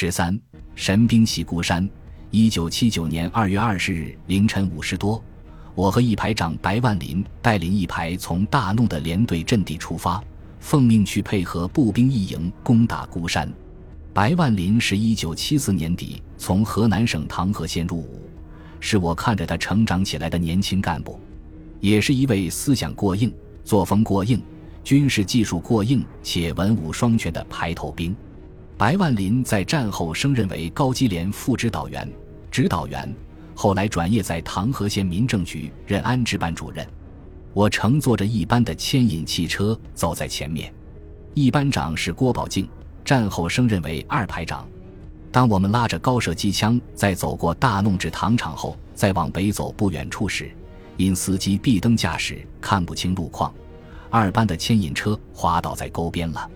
十三，神兵袭孤山。一九七九年二月二十日凌晨五时多，我和一排长白万林带领一排从大弄的连队阵地出发，奉命去配合步兵一营攻打孤山。白万林是一九七四年底从河南省唐河县入伍，是我看着他成长起来的年轻干部，也是一位思想过硬、作风过硬、军事技术过硬且文武双全的排头兵。白万林在战后升任为高机连副指导员、指导员，后来转业在唐河县民政局任安置办主任。我乘坐着一班的牵引汽车走在前面，一班长是郭宝敬，战后升任为二排长。当我们拉着高射机枪在走过大弄至糖厂后，再往北走不远处时，因司机闭灯驾驶看不清路况，二班的牵引车滑倒在沟边了。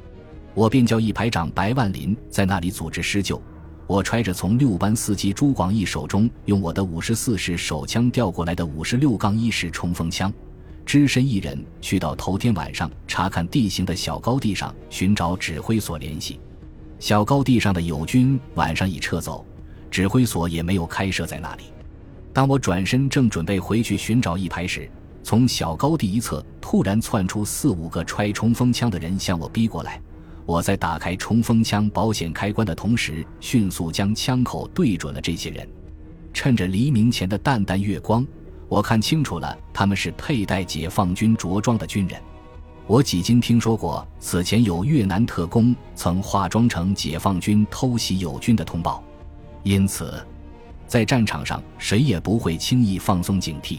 我便叫一排长白万林在那里组织施救。我揣着从六班司机朱广义手中用我的五十四式手枪调过来的五十六杠一式冲锋枪，只身一人去到头天晚上查看地形的小高地上寻找指挥所联系。小高地上的友军晚上已撤走，指挥所也没有开设在那里。当我转身正准备回去寻找一排时，从小高地一侧突然窜出四五个揣冲锋枪的人向我逼过来。我在打开冲锋枪保险开关的同时，迅速将枪口对准了这些人。趁着黎明前的淡淡月光，我看清楚了，他们是佩戴解放军着装的军人。我几经听说过此前有越南特工曾化妆成解放军偷袭友军的通报，因此，在战场上谁也不会轻易放松警惕。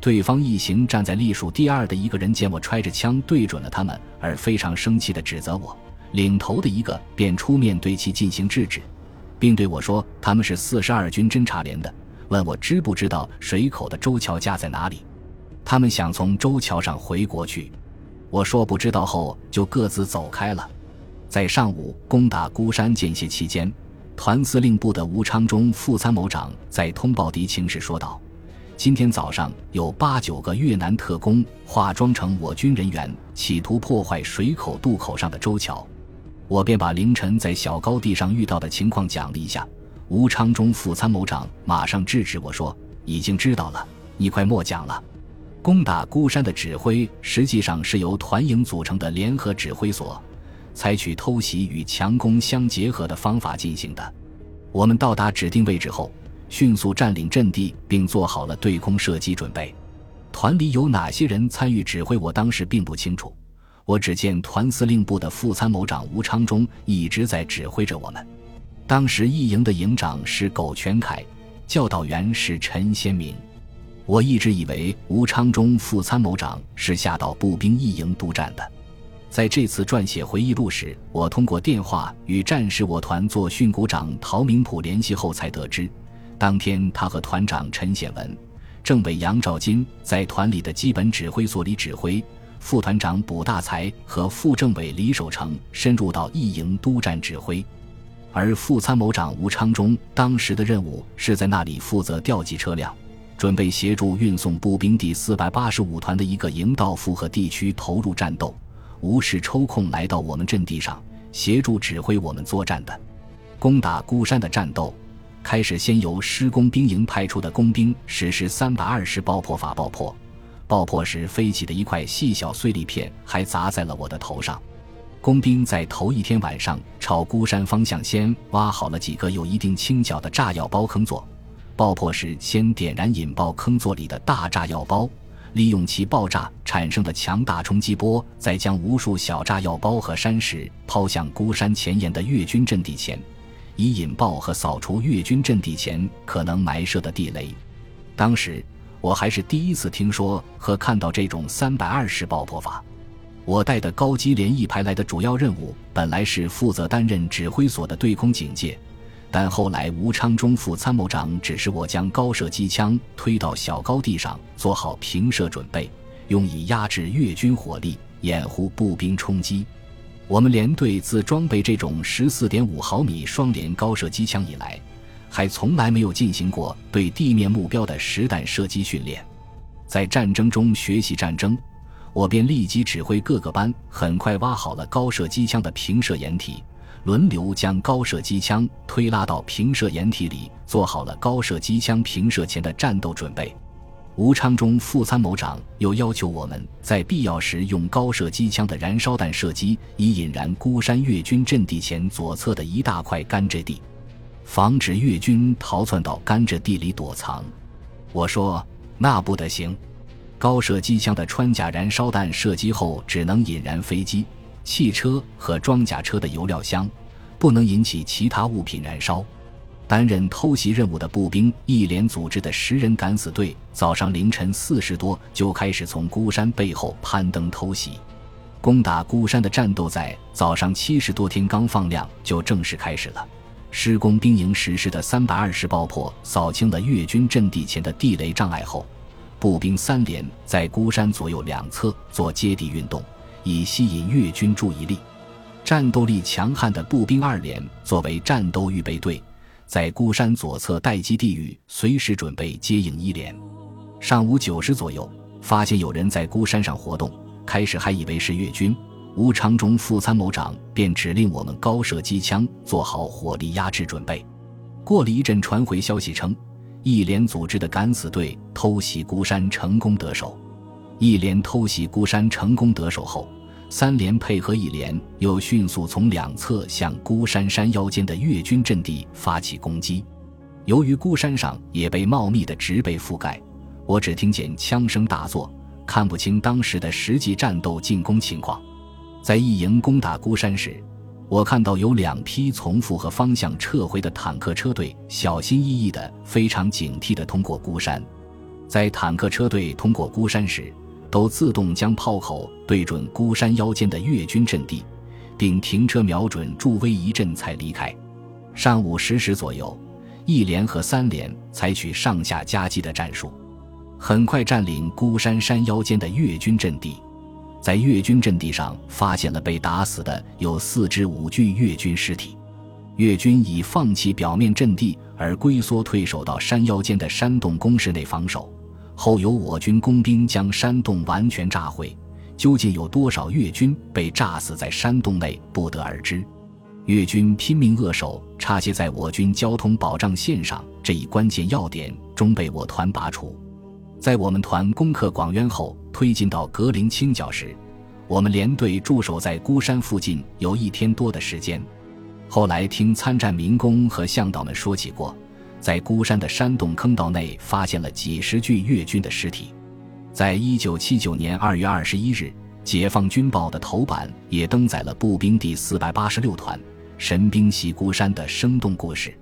对方一行站在隶属第二的一个人见我揣着枪对准了他们，而非常生气地指责我。领头的一个便出面对其进行制止，并对我说：“他们是四十二军侦察连的，问我知不知道水口的周桥架在哪里。他们想从周桥上回国去。”我说不知道后，就各自走开了。在上午攻打孤山间歇期间，团司令部的吴昌忠副参谋长在通报敌情时说道：“今天早上有八九个越南特工化妆成我军人员，企图破坏水口渡口上的周桥。”我便把凌晨在小高地上遇到的情况讲了一下，吴昌忠副参谋长马上制止我说：“已经知道了，你快莫讲了。攻打孤山的指挥实际上是由团营组成的联合指挥所，采取偷袭与强攻相结合的方法进行的。我们到达指定位置后，迅速占领阵地，并做好了对空射击准备。团里有哪些人参与指挥，我当时并不清楚。”我只见团司令部的副参谋长吴昌忠一直在指挥着我们。当时一营的营长是苟全凯，教导员是陈先明。我一直以为吴昌忠副参谋长是下到步兵一营督战的。在这次撰写回忆录时，我通过电话与战士我团作训股长陶明普联系后，才得知，当天他和团长陈显文、政委杨兆金在团里的基本指挥所里指挥。副团长卜大才和副政委李守成深入到一营督战指挥，而副参谋长吴昌忠当时的任务是在那里负责调集车辆，准备协助运送步兵第四百八十五团的一个营到附和地区投入战斗。吴是抽空来到我们阵地上协助指挥我们作战的。攻打孤山的战斗开始，先由施工兵营派出的工兵实施三百二十爆破法爆破。爆破时飞起的一块细小碎粒片还砸在了我的头上。工兵在头一天晚上朝孤山方向先挖好了几个有一定倾角的炸药包坑座，爆破时先点燃引爆坑座里的大炸药包，利用其爆炸产生的强大冲击波，再将无数小炸药包和山石抛向孤山前沿的越军阵地前，以引爆和扫除越军阵地前可能埋设的地雷。当时。我还是第一次听说和看到这种三百二十爆破法。我带的高机连一排来的主要任务本来是负责担任指挥所的对空警戒，但后来吴昌忠副参谋长指示我将高射机枪推到小高地上，做好平射准备，用以压制越军火力，掩护步兵冲击。我们连队自装备这种十四点五毫米双联高射机枪以来。还从来没有进行过对地面目标的实弹射击训练，在战争中学习战争，我便立即指挥各个班，很快挖好了高射机枪的平射掩体，轮流将高射机枪推拉到平射掩体里，做好了高射机枪平射前的战斗准备。吴昌中副参谋长又要求我们在必要时用高射机枪的燃烧弹射击，以引燃孤山越军阵地前左侧的一大块甘蔗地，防止越军逃窜到甘蔗地里躲藏。我说那不得行，高射机枪的穿甲燃烧弹射击后只能引燃飞机、汽车和装甲车的油料箱，不能引起其他物品燃烧。担任偷袭任务的步兵一连组织的十人敢死队，早上凌晨四时多就开始从孤山背后攀登偷袭，攻打孤山的战斗在早上七时多天刚放亮就正式开始了。施工兵营实施的三百二十爆破扫清了越军阵地前的地雷障碍后，步兵三连在孤山左右两侧做接地运动，以吸引越军注意力。战斗力强悍的步兵二连作为战斗预备队。在孤山左侧待机地域，随时准备接应一连。上午九时左右，发现有人在孤山上活动，开始还以为是越军。吴长忠副参谋长便指令我们高射机枪，做好火力压制准备。过了一阵，传回消息称，一连组织的敢死队偷袭孤山成功得手。一连偷袭孤山成功得手后。三连配合一连，又迅速从两侧向孤山山腰间的越军阵地发起攻击。由于孤山上也被茂密的植被覆盖，我只听见枪声大作，看不清当时的实际战斗进攻情况。在一营攻打孤山时，我看到有两批从复合方向撤回的坦克车队，小心翼翼的、非常警惕的通过孤山。在坦克车队通过孤山时，都自动将炮口对准孤山腰间的越军阵地，并停车瞄准助威一阵才离开。上午十时左右，一连和三连采取上下夹击的战术，很快占领孤山山腰间的越军阵地。在越军阵地上发现了被打死的有四至五具越军尸体。越军已放弃表面阵地，而龟缩退守到山腰间的山洞工事内防守。后由我军工兵将山洞完全炸毁，究竟有多少越军被炸死在山洞内，不得而知。越军拼命扼守插接在我军交通保障线上这一关键要点，终被我团拔除。在我们团攻克广渊后，推进到格林清角时，我们连队驻守在孤山附近有一天多的时间。后来听参战民工和向导们说起过。在孤山的山洞坑道内，发现了几十具越军的尸体。在一九七九年二月二十一日，《解放军报》的头版也登载了步兵第四百八十六团神兵袭孤山的生动故事。